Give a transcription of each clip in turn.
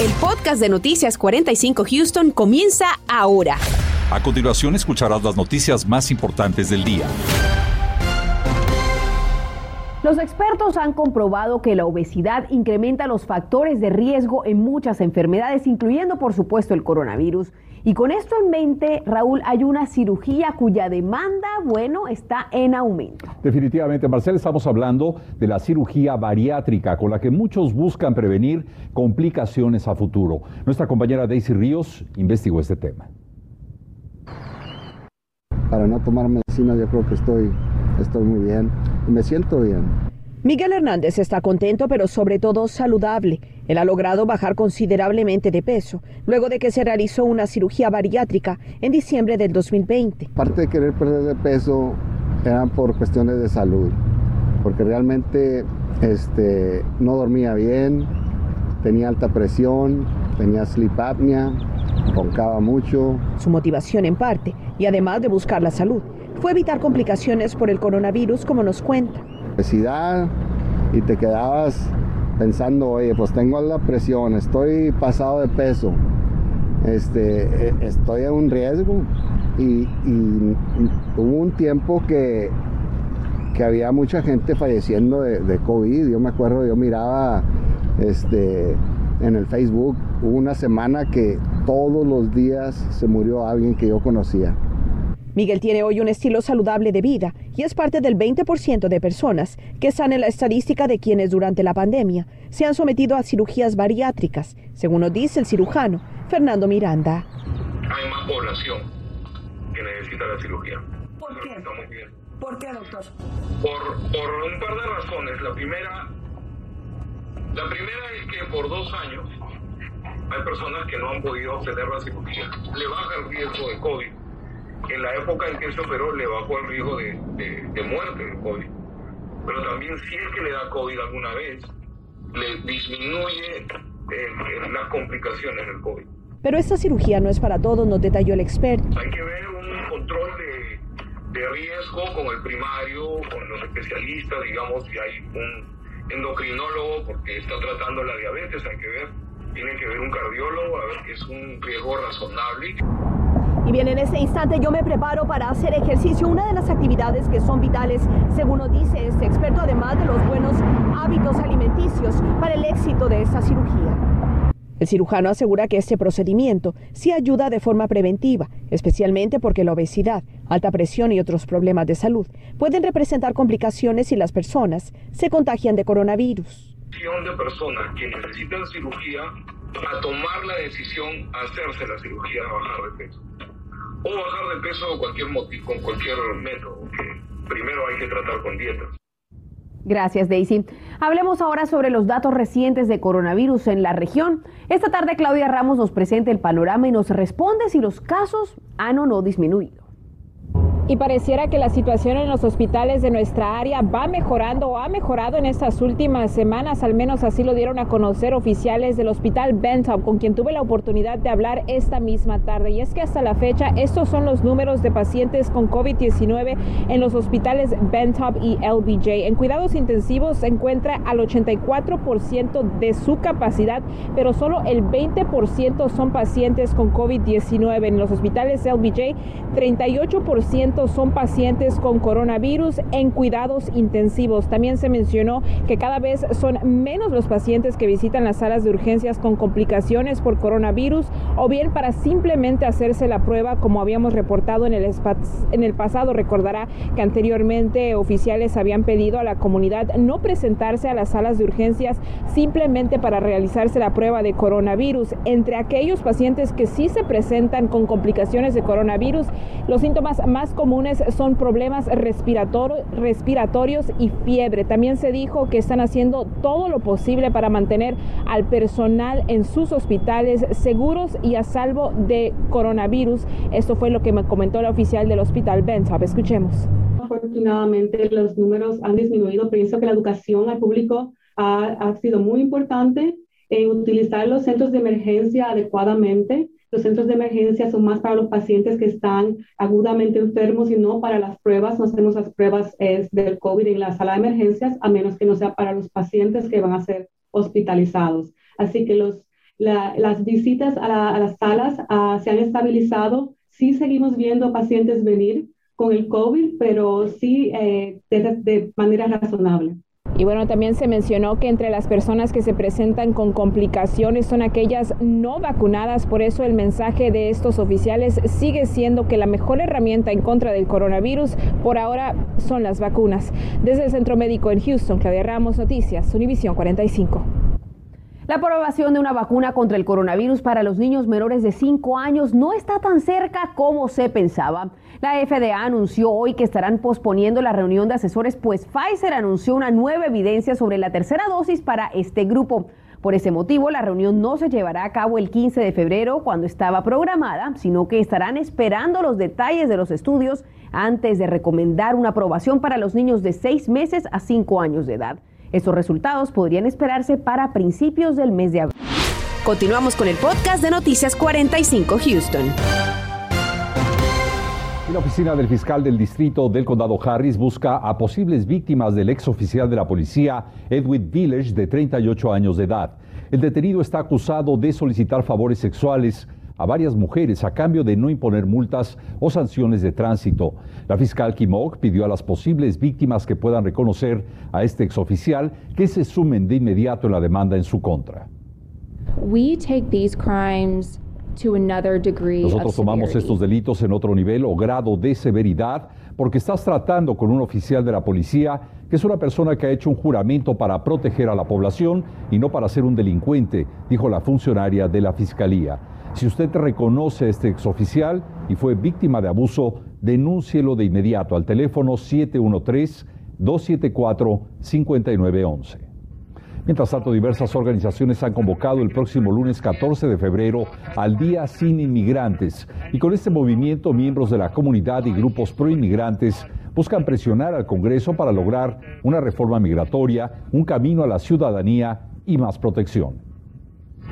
El podcast de Noticias 45 Houston comienza ahora. A continuación escucharás las noticias más importantes del día. Los expertos han comprobado que la obesidad incrementa los factores de riesgo en muchas enfermedades, incluyendo por supuesto el coronavirus. Y con esto en mente, Raúl, hay una cirugía cuya demanda, bueno, está en aumento. Definitivamente, Marcel, estamos hablando de la cirugía bariátrica, con la que muchos buscan prevenir complicaciones a futuro. Nuestra compañera Daisy Ríos investigó este tema. Para no tomar medicina, yo creo que estoy, estoy muy bien y me siento bien. Miguel Hernández está contento, pero sobre todo saludable. Él ha logrado bajar considerablemente de peso, luego de que se realizó una cirugía bariátrica en diciembre del 2020. Parte de querer perder de peso eran por cuestiones de salud, porque realmente este, no dormía bien, tenía alta presión, tenía sleep apnea, roncaba mucho. Su motivación en parte, y además de buscar la salud, fue evitar complicaciones por el coronavirus, como nos cuenta. Obesidad y te quedabas pensando, oye, pues tengo la presión, estoy pasado de peso, este, e, estoy en un riesgo. Y, hubo un tiempo que, que había mucha gente falleciendo de, COVID. Yo me acuerdo, yo miraba este, en el Facebook, hubo una semana que todos los días se murió alguien que yo conocía. Miguel tiene hoy un estilo saludable de vida y es parte del 20% de personas que están en la estadística de quienes durante la pandemia se han sometido a cirugías bariátricas, según nos dice el cirujano Fernando Miranda. Hay más población que necesita la cirugía. ¿Por qué? ¿Por qué, doctor? Por, por un par de razones. La primera, la primera es que por dos años hay personas que no han podido obtener la cirugía. Le baja el riesgo de COVID en la época en que se operó le bajó el riesgo de, muerte de COVID. Pero también si es que le da COVID alguna vez, le disminuye eh, las complicaciones del COVID. Pero esta cirugía no es para todos, nos detalló el experto. Hay que ver un control de, de riesgo con el primario, con los especialistas, digamos, si hay un endocrinólogo porque está tratando la diabetes, hay que ver, tiene que ver un cardiólogo, a ver que es un riesgo razonable. Y bien, en este instante yo me preparo para hacer ejercicio, una de las actividades que son vitales, según nos dice este experto, además de los buenos hábitos alimenticios para el éxito de esta cirugía. El cirujano asegura que este procedimiento sí ayuda de forma preventiva, especialmente porque la obesidad, alta presión y otros problemas de salud pueden representar complicaciones si las personas se contagian de coronavirus. De personas que necesitan cirugía a tomar la decisión a hacerse la cirugía a bajar de peso o bajar de peso cualquier motivo, con cualquier método, que primero hay que tratar con dietas. Gracias, Daisy. Hablemos ahora sobre los datos recientes de coronavirus en la región. Esta tarde Claudia Ramos nos presenta el panorama y nos responde si los casos han o no disminuido y pareciera que la situación en los hospitales de nuestra área va mejorando o ha mejorado en estas últimas semanas, al menos así lo dieron a conocer oficiales del hospital Bentop, con quien tuve la oportunidad de hablar esta misma tarde. Y es que hasta la fecha estos son los números de pacientes con COVID-19 en los hospitales Bentop y LBJ. En cuidados intensivos se encuentra al 84% de su capacidad, pero solo el 20% son pacientes con COVID-19. En los hospitales LBJ, 38% son pacientes con coronavirus en cuidados intensivos. También se mencionó que cada vez son menos los pacientes que visitan las salas de urgencias con complicaciones por coronavirus o bien para simplemente hacerse la prueba como habíamos reportado en el, en el pasado. Recordará que anteriormente oficiales habían pedido a la comunidad no presentarse a las salas de urgencias simplemente para realizarse la prueba de coronavirus. Entre aquellos pacientes que sí se presentan con complicaciones de coronavirus, los síntomas más comunes comunes son problemas respiratorios y fiebre. También se dijo que están haciendo todo lo posible para mantener al personal en sus hospitales seguros y a salvo de coronavirus. Esto fue lo que me comentó la oficial del hospital Benzab. Escuchemos. Afortunadamente los números han disminuido. Pienso que la educación al público ha, ha sido muy importante en utilizar los centros de emergencia adecuadamente los centros de emergencia son más para los pacientes que están agudamente enfermos y no para las pruebas. No hacemos las pruebas es, del COVID en la sala de emergencias, a menos que no sea para los pacientes que van a ser hospitalizados. Así que los, las visitas a, las salas ah, se han estabilizado. Sí seguimos viendo pacientes venir con el COVID, pero sí eh, de manera razonable. Y bueno, también se mencionó que entre las personas que se presentan con complicaciones son aquellas no vacunadas. Por eso el mensaje de estos oficiales sigue siendo que la mejor herramienta en contra del coronavirus por ahora son las vacunas. Desde el Centro Médico en Houston, Claudia Ramos, Noticias, Univisión 45. La aprobación de una vacuna contra el coronavirus para los niños menores de 5 años no está tan cerca como se pensaba. La FDA anunció hoy que estarán posponiendo la reunión de asesores, pues Pfizer anunció una nueva evidencia sobre la tercera dosis para este grupo. Por ese motivo, la reunión no se llevará a cabo el 15 de febrero, cuando estaba programada, sino que estarán esperando los detalles de los estudios antes de recomendar una aprobación para los niños de 6 meses a 5 años de edad. Estos resultados podrían esperarse para principios del mes de abril. Continuamos con el podcast de Noticias 45 Houston. La oficina del fiscal del distrito del condado Harris busca a posibles víctimas del ex oficial de la policía, Edwin Village, de 38 años de edad. El detenido está acusado de solicitar favores sexuales a varias mujeres a cambio de no imponer multas o sanciones de tránsito. La fiscal Kimok pidió a las posibles víctimas que puedan reconocer a este exoficial que se sumen de inmediato en la demanda en su contra. Nosotros tomamos estos delitos en otro nivel o grado de severidad porque estás tratando con un oficial de la policía que es una persona que ha hecho un juramento para proteger a la población y no para ser un delincuente, dijo la funcionaria de la fiscalía. Si usted reconoce a este exoficial y fue víctima de abuso, denúncielo de inmediato al teléfono 713-274-5911. Mientras tanto, diversas organizaciones han convocado el próximo lunes 14 de febrero al Día Sin Inmigrantes y con este movimiento miembros de la comunidad y grupos pro-inmigrantes buscan presionar al Congreso para lograr una reforma migratoria, un camino a la ciudadanía y más protección.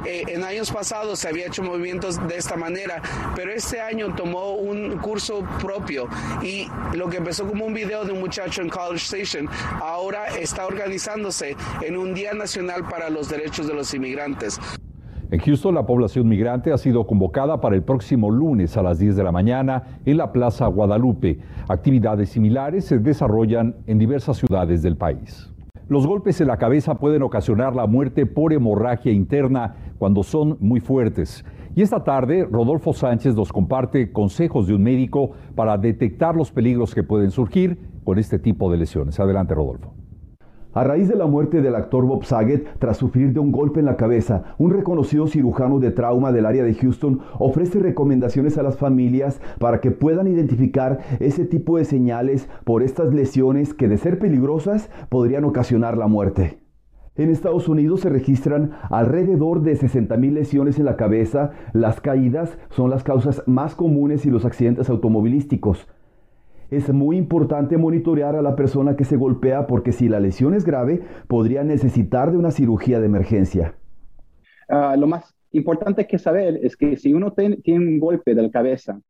Eh, en años pasados se había hecho movimientos de esta manera, pero este año tomó un curso propio y lo que empezó como un video de un muchacho en College Station, ahora está organizándose en un Día Nacional para los Derechos de los Inmigrantes. En Houston, la población migrante ha sido convocada para el próximo lunes a las 10 de la mañana en la Plaza Guadalupe. Actividades similares se desarrollan en diversas ciudades del país. Los golpes en la cabeza pueden ocasionar la muerte por hemorragia interna cuando son muy fuertes. Y esta tarde, Rodolfo Sánchez nos comparte consejos de un médico para detectar los peligros que pueden surgir con este tipo de lesiones. Adelante, Rodolfo. A raíz de la muerte del actor Bob Saget tras sufrir de un golpe en la cabeza, un reconocido cirujano de trauma del área de Houston ofrece recomendaciones a las familias para que puedan identificar ese tipo de señales por estas lesiones que de ser peligrosas podrían ocasionar la muerte. En Estados Unidos se registran alrededor de 60.000 lesiones en la cabeza. Las caídas son las causas más comunes y los accidentes automovilísticos es muy importante monitorear a la persona que se golpea porque si la lesión es grave, podría necesitar de una cirugía de emergencia. Ah, lo más importante que saber es que si uno tiene un golpe de la cabeza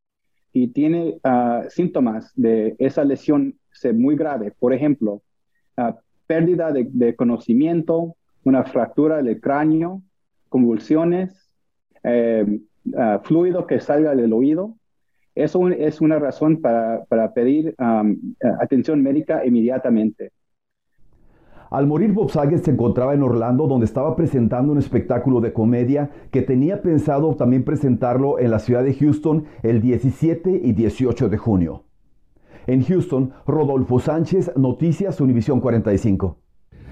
y tiene ah, síntomas de esa lesión muy grave, por ejemplo, ah, pérdida de, conocimiento, una fractura del cráneo, convulsiones, eh, fluido que salga del oído, eso es una razón para, pedir atención médica inmediatamente. Al morir, Bob Saget se encontraba en Orlando, donde estaba presentando un espectáculo de comedia que tenía pensado también presentarlo en la ciudad de Houston el 17 y 18 de junio. En Houston, Rodolfo Sánchez, Noticias Univisión 45.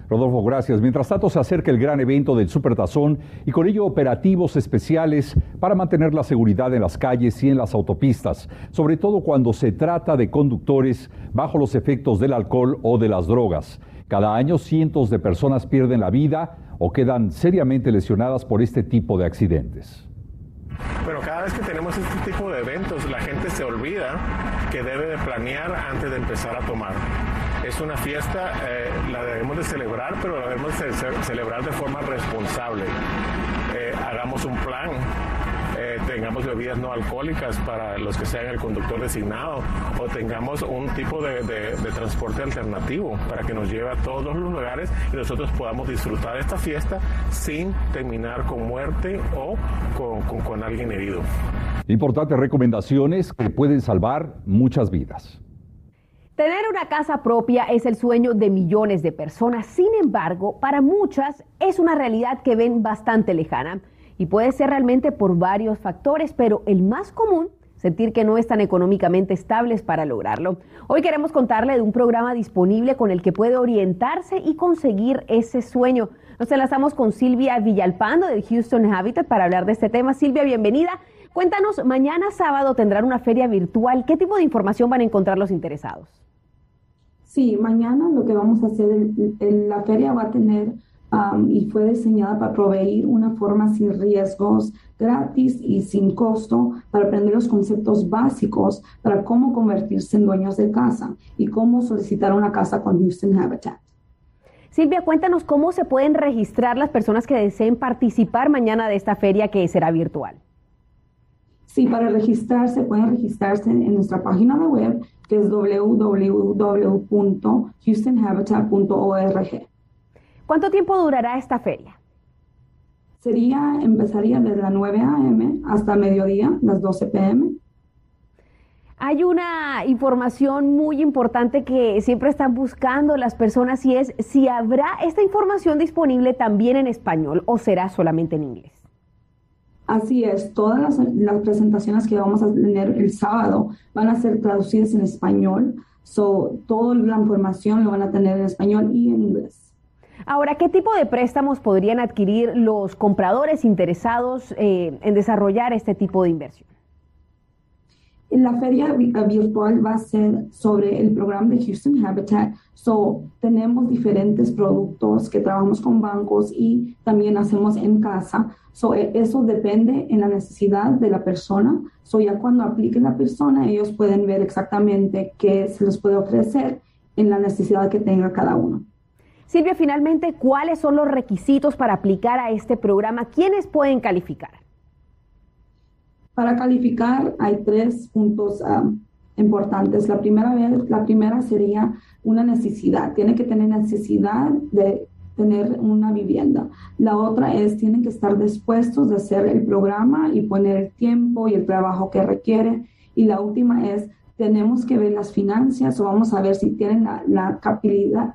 Rodolfo, gracias. Mientras tanto, se acerca el gran evento del Supertazón y con ello operativos especiales para mantener la seguridad en las calles y en las autopistas, sobre todo cuando se trata de conductores bajo los efectos del alcohol o de las drogas. Cada año cientos de personas pierden la vida o quedan seriamente lesionadas por este tipo de accidentes. Pero cada vez que tenemos este tipo de eventos, la gente se olvida que debe de planear antes de empezar a tomar es una fiesta, eh, la debemos de celebrar, pero la debemos de celebrar de forma responsable. Eh, hagamos un plan, eh, tengamos bebidas no alcohólicas para los que sean el conductor designado o tengamos un tipo de, transporte alternativo para que nos lleve a todos los lugares y nosotros podamos disfrutar de esta fiesta sin terminar con muerte o con, con alguien herido. Importantes recomendaciones que pueden salvar muchas vidas. Tener una casa propia es el sueño de millones de personas, sin embargo, para muchas es una realidad que ven bastante lejana y puede ser realmente por varios factores, pero el más común sentir que no están económicamente estables para lograrlo. Hoy queremos contarle de un programa disponible con el que puede orientarse y conseguir ese sueño. Nos enlazamos con Silvia Villalpando de Houston Habitat para hablar de este tema. Silvia, bienvenida. Cuéntanos, mañana sábado tendrán una feria virtual. ¿Qué tipo de información van a encontrar los interesados? Sí, mañana lo que vamos a hacer, en la feria va a tener y fue diseñada para proveer una forma sin riesgos, gratis y sin costo para aprender los conceptos básicos para cómo convertirse en dueños de casa y cómo solicitar una casa con Houston Habitat. Silvia, cuéntanos cómo se pueden registrar las personas que deseen participar mañana de esta feria que será virtual. Sí, para registrarse pueden registrarse en nuestra página de web que es www.houstonhabitat.org. ¿Cuánto tiempo durará esta feria? Sería, empezaría desde las 9 a.m. hasta mediodía, las 12 p.m. Hay una información muy importante que siempre están buscando las personas y es si habrá esta información disponible también en español o será solamente en inglés. Así es, todas las, las presentaciones que vamos a tener el sábado van a ser traducidas en español, so, toda la información lo van a tener en español y en inglés. Ahora, ¿qué tipo de préstamos podrían adquirir los compradores interesados eh, en desarrollar este tipo de inversión? La feria virtual va a ser sobre el programa de Houston Habitat. So, tenemos diferentes productos que trabajamos con bancos y también hacemos en casa. So, e, eso depende en la necesidad de la persona. So, ya cuando aplique la persona, ellos pueden ver exactamente qué se les puede ofrecer en la necesidad que tenga cada uno. Silvia, finalmente, ¿cuáles son los requisitos para aplicar a este programa? ¿Quiénes pueden calificar? Para calificar hay tres puntos ah, importantes. La primera, vez, la primera sería una necesidad. Tiene que tener necesidad de tener una vivienda. La otra es, tienen que estar dispuestos de hacer el programa y poner el tiempo y el trabajo que requiere. Y la última es, tenemos que ver las finanzas o vamos a ver si tienen la, la capacidad,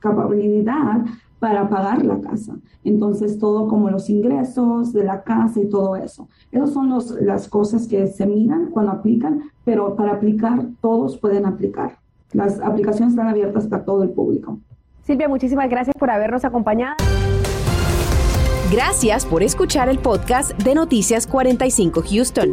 capacidad para pagar la casa. Entonces, todo como los ingresos de la casa y todo eso. Esas son las cosas que se miran cuando aplican, pero para aplicar, todos pueden aplicar. Las aplicaciones están abiertas para todo el público. Silvia, muchísimas gracias por habernos acompañado. Gracias por escuchar el podcast de Noticias 45 Houston.